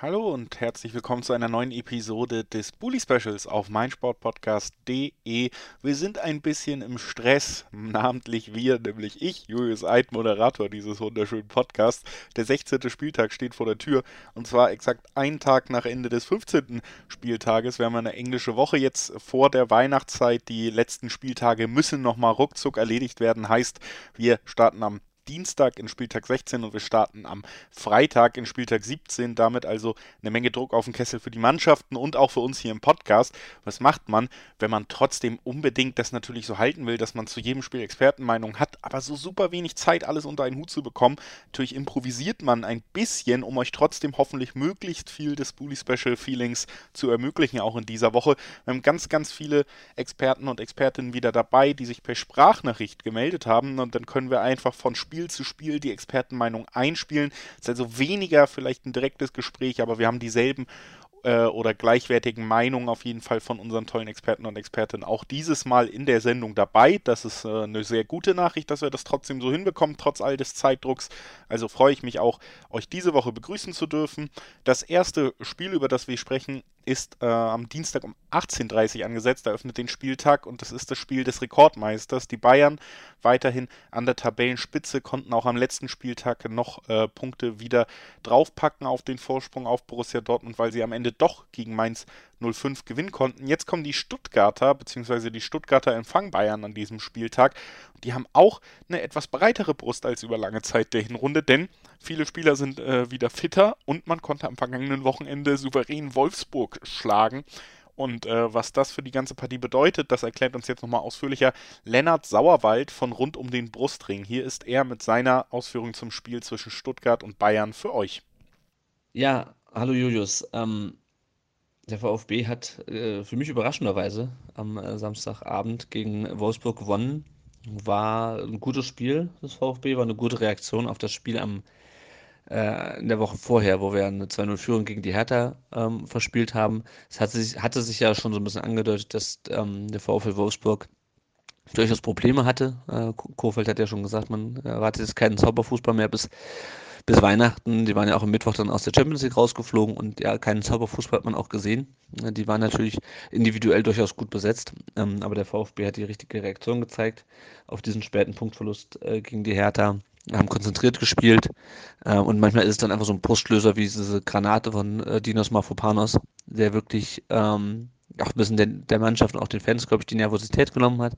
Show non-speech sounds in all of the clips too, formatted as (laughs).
Hallo und herzlich willkommen zu einer neuen Episode des Bully Specials auf meinsportpodcast.de. Wir sind ein bisschen im Stress, (laughs) namentlich wir, nämlich ich, Julius Eid, Moderator dieses wunderschönen Podcasts. Der 16. Spieltag steht vor der Tür und zwar exakt einen Tag nach Ende des 15. Spieltages. Wir haben eine englische Woche jetzt vor der Weihnachtszeit. Die letzten Spieltage müssen nochmal ruckzuck erledigt werden. Heißt, wir starten am Dienstag in Spieltag 16 und wir starten am Freitag in Spieltag 17. Damit also eine Menge Druck auf den Kessel für die Mannschaften und auch für uns hier im Podcast. Was macht man, wenn man trotzdem unbedingt das natürlich so halten will, dass man zu jedem Spiel Expertenmeinung hat, aber so super wenig Zeit, alles unter einen Hut zu bekommen? Natürlich improvisiert man ein bisschen, um euch trotzdem hoffentlich möglichst viel des Bully Special Feelings zu ermöglichen, auch in dieser Woche. Wir haben ganz, ganz viele Experten und Expertinnen wieder dabei, die sich per Sprachnachricht gemeldet haben und dann können wir einfach von Spiel Spiel zu Spiel die Expertenmeinung einspielen. Es ist also weniger vielleicht ein direktes Gespräch, aber wir haben dieselben äh, oder gleichwertigen Meinungen auf jeden Fall von unseren tollen Experten und Expertinnen auch dieses Mal in der Sendung dabei. Das ist äh, eine sehr gute Nachricht, dass wir das trotzdem so hinbekommen, trotz all des Zeitdrucks. Also freue ich mich auch, euch diese Woche begrüßen zu dürfen. Das erste Spiel, über das wir sprechen, ist äh, am Dienstag um 18.30 Uhr angesetzt, eröffnet den Spieltag und das ist das Spiel des Rekordmeisters. Die Bayern weiterhin an der Tabellenspitze, konnten auch am letzten Spieltag noch äh, Punkte wieder draufpacken auf den Vorsprung auf Borussia Dortmund, weil sie am Ende doch gegen Mainz 05 gewinnen konnten. Jetzt kommen die Stuttgarter, beziehungsweise die Stuttgarter Empfang Bayern an diesem Spieltag. Die haben auch eine etwas breitere Brust als über lange Zeit der Hinrunde, denn viele Spieler sind äh, wieder fitter und man konnte am vergangenen Wochenende souverän Wolfsburg schlagen. Und äh, was das für die ganze Partie bedeutet, das erklärt uns jetzt nochmal ausführlicher Lennart Sauerwald von rund um den Brustring. Hier ist er mit seiner Ausführung zum Spiel zwischen Stuttgart und Bayern für euch. Ja, hallo Julius. Ähm, der VfB hat äh, für mich überraschenderweise am äh, Samstagabend gegen Wolfsburg gewonnen. War ein gutes Spiel des VfB, war eine gute Reaktion auf das Spiel am, äh, in der Woche vorher, wo wir eine 2-0-Führung gegen die Hertha ähm, verspielt haben. Es hatte sich, hatte sich ja schon so ein bisschen angedeutet, dass ähm, der VfB Wolfsburg durchaus Probleme hatte. Äh, Kofeld hat ja schon gesagt, man erwartet jetzt keinen Zauberfußball mehr bis bis Weihnachten. Die waren ja auch am Mittwoch dann aus der Champions League rausgeflogen und ja, keinen Zauberfußball hat man auch gesehen. Die waren natürlich individuell durchaus gut besetzt, ähm, aber der VfB hat die richtige Reaktion gezeigt auf diesen späten Punktverlust äh, gegen die Hertha. Haben konzentriert gespielt äh, und manchmal ist es dann einfach so ein Brustlöser wie diese Granate von äh, Dinos Mafopanos, der wirklich ähm, auch ein bisschen der, der Mannschaft und auch den Fans, glaube ich, die Nervosität genommen hat.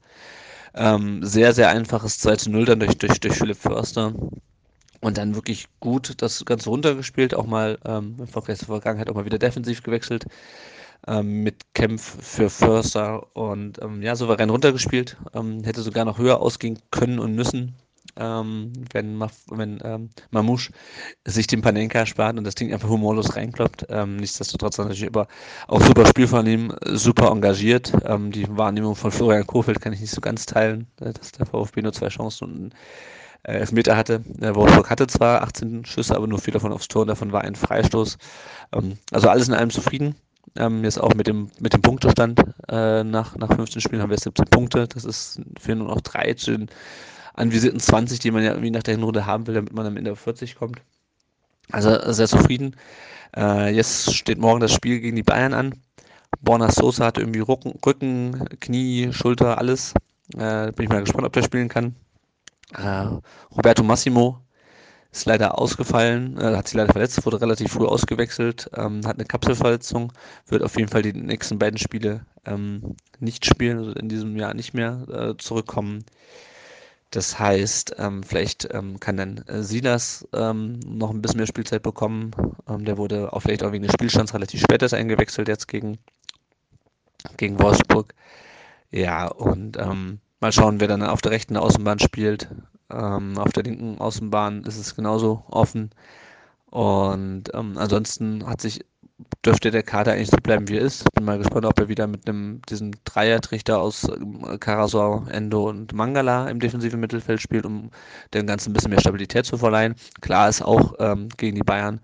Ähm, sehr, sehr einfaches 2 zu 0 dann durch, durch, durch Philipp Förster und dann wirklich gut das Ganze runtergespielt, auch mal ähm, im Vergleich zur Vergangenheit auch mal wieder defensiv gewechselt ähm, mit Kämpf für Förster und ähm, ja, souverän runtergespielt. Ähm, hätte sogar noch höher ausgehen können und müssen, ähm, wenn, wenn ähm, Mamouche sich den Panenka spart und das Ding einfach humorlos reinkloppt. Ähm, nichtsdestotrotz natürlich aber auch super Spiel von ihm, super engagiert. Ähm, die Wahrnehmung von Florian Kofeld kann ich nicht so ganz teilen, äh, dass der VfB nur zwei Chancen und äh, Elfmeter hatte. Äh, Wolfsburg hatte zwar 18 Schüsse, aber nur vier davon aufs Tor, davon war ein Freistoß. Ähm, also alles in allem zufrieden. Ähm, jetzt auch mit dem, mit dem Punktestand äh, nach, nach 15 Spielen haben wir 17 Punkte. Das ist für nur noch drei zu den anvisierten 20, die man ja irgendwie nach der Hinrunde haben will, damit man am Ende auf 40 kommt. Also sehr zufrieden. Äh, jetzt steht morgen das Spiel gegen die Bayern an. Borna Sosa hat irgendwie Rücken, Rücken Knie, Schulter, alles. Äh, bin ich mal gespannt, ob der spielen kann. Äh, Roberto Massimo ist leider ausgefallen, äh, hat sich leider verletzt, wurde relativ früh ausgewechselt, ähm, hat eine Kapselverletzung, wird auf jeden Fall die nächsten beiden Spiele ähm, nicht spielen, also in diesem Jahr nicht mehr äh, zurückkommen. Das heißt, ähm, vielleicht ähm, kann dann äh, Silas ähm, noch ein bisschen mehr Spielzeit bekommen. Ähm, der wurde auch vielleicht auch wegen des Spielstands relativ spät erst eingewechselt jetzt gegen, gegen Wolfsburg. Ja, und ähm, Mal schauen, wer dann auf der rechten Außenbahn spielt. Ähm, auf der linken Außenbahn ist es genauso offen. Und ähm, ansonsten hat sich, dürfte der Kader eigentlich so bleiben, wie er ist. Bin mal gespannt, ob er wieder mit einem, diesem Dreiertrichter aus äh, Karasor, Endo und Mangala im defensiven Mittelfeld spielt, um dem Ganzen ein bisschen mehr Stabilität zu verleihen. Klar ist auch ähm, gegen die Bayern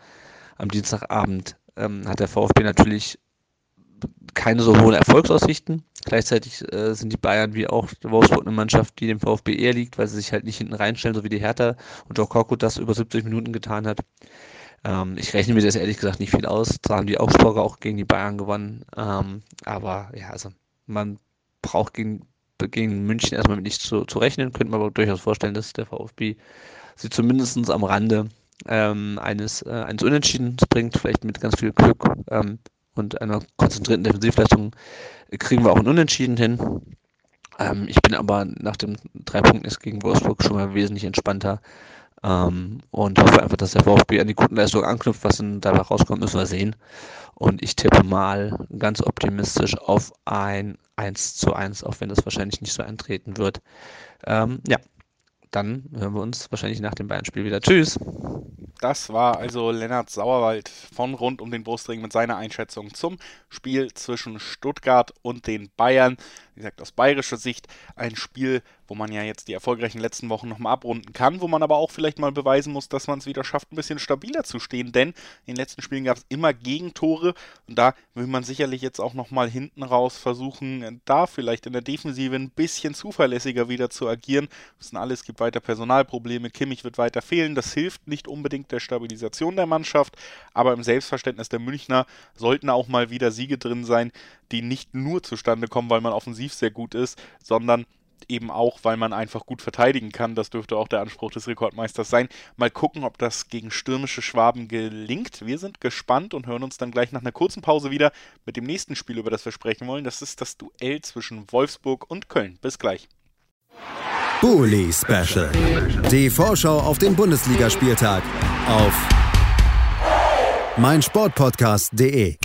am Dienstagabend ähm, hat der VfB natürlich keine so hohen Erfolgsaussichten. Gleichzeitig äh, sind die Bayern wie auch Wolfsburg eine Mannschaft, die dem VfB eher liegt, weil sie sich halt nicht hinten reinstellen, so wie die Hertha und Joe Korkut das über 70 Minuten getan hat. Ähm, ich rechne mir das ehrlich gesagt nicht viel aus. Da haben die Augsburger auch gegen die Bayern gewonnen. Ähm, aber ja, also man braucht gegen, gegen München erstmal mit nichts zu, zu rechnen. Könnte man aber durchaus vorstellen, dass der VfB sie zumindest am Rande ähm, eines, äh, eines Unentschiedens bringt, vielleicht mit ganz viel Glück ähm, und einer konzentrierten Defensivleistung kriegen wir auch ein Unentschieden hin. Ähm, ich bin aber nach dem drei Punkten gegen Wolfsburg schon mal wesentlich entspannter ähm, und hoffe einfach, dass der VfB an die guten Leistungen anknüpft. Was dann dabei rauskommt, müssen wir sehen. Und ich tippe mal ganz optimistisch auf ein 1 zu 1, auch wenn das wahrscheinlich nicht so eintreten wird. Ähm, ja, dann hören wir uns wahrscheinlich nach dem Bayern-Spiel wieder. Tschüss. Das war also Lennart Sauerwald von rund um den Brustring mit seiner Einschätzung zum Spiel zwischen Stuttgart und den Bayern. Wie gesagt, aus bayerischer Sicht ein Spiel, wo man ja jetzt die erfolgreichen letzten Wochen nochmal abrunden kann, wo man aber auch vielleicht mal beweisen muss, dass man es wieder schafft, ein bisschen stabiler zu stehen, denn in den letzten Spielen gab es immer Gegentore und da will man sicherlich jetzt auch nochmal hinten raus versuchen, da vielleicht in der Defensive ein bisschen zuverlässiger wieder zu agieren. Das sind alles, es gibt weiter Personalprobleme, Kimmich wird weiter fehlen, das hilft nicht unbedingt der Stabilisation der Mannschaft, aber im Selbstverständnis der Münchner sollten auch mal wieder Siege drin sein, die nicht nur zustande kommen, weil man offensiv sehr gut ist, sondern eben auch, weil man einfach gut verteidigen kann. Das dürfte auch der Anspruch des Rekordmeisters sein. Mal gucken, ob das gegen stürmische Schwaben gelingt. Wir sind gespannt und hören uns dann gleich nach einer kurzen Pause wieder mit dem nächsten Spiel, über das wir sprechen wollen. Das ist das Duell zwischen Wolfsburg und Köln. Bis gleich. Bully Special. Die Vorschau auf den Bundesligaspieltag auf meinsportpodcast.de.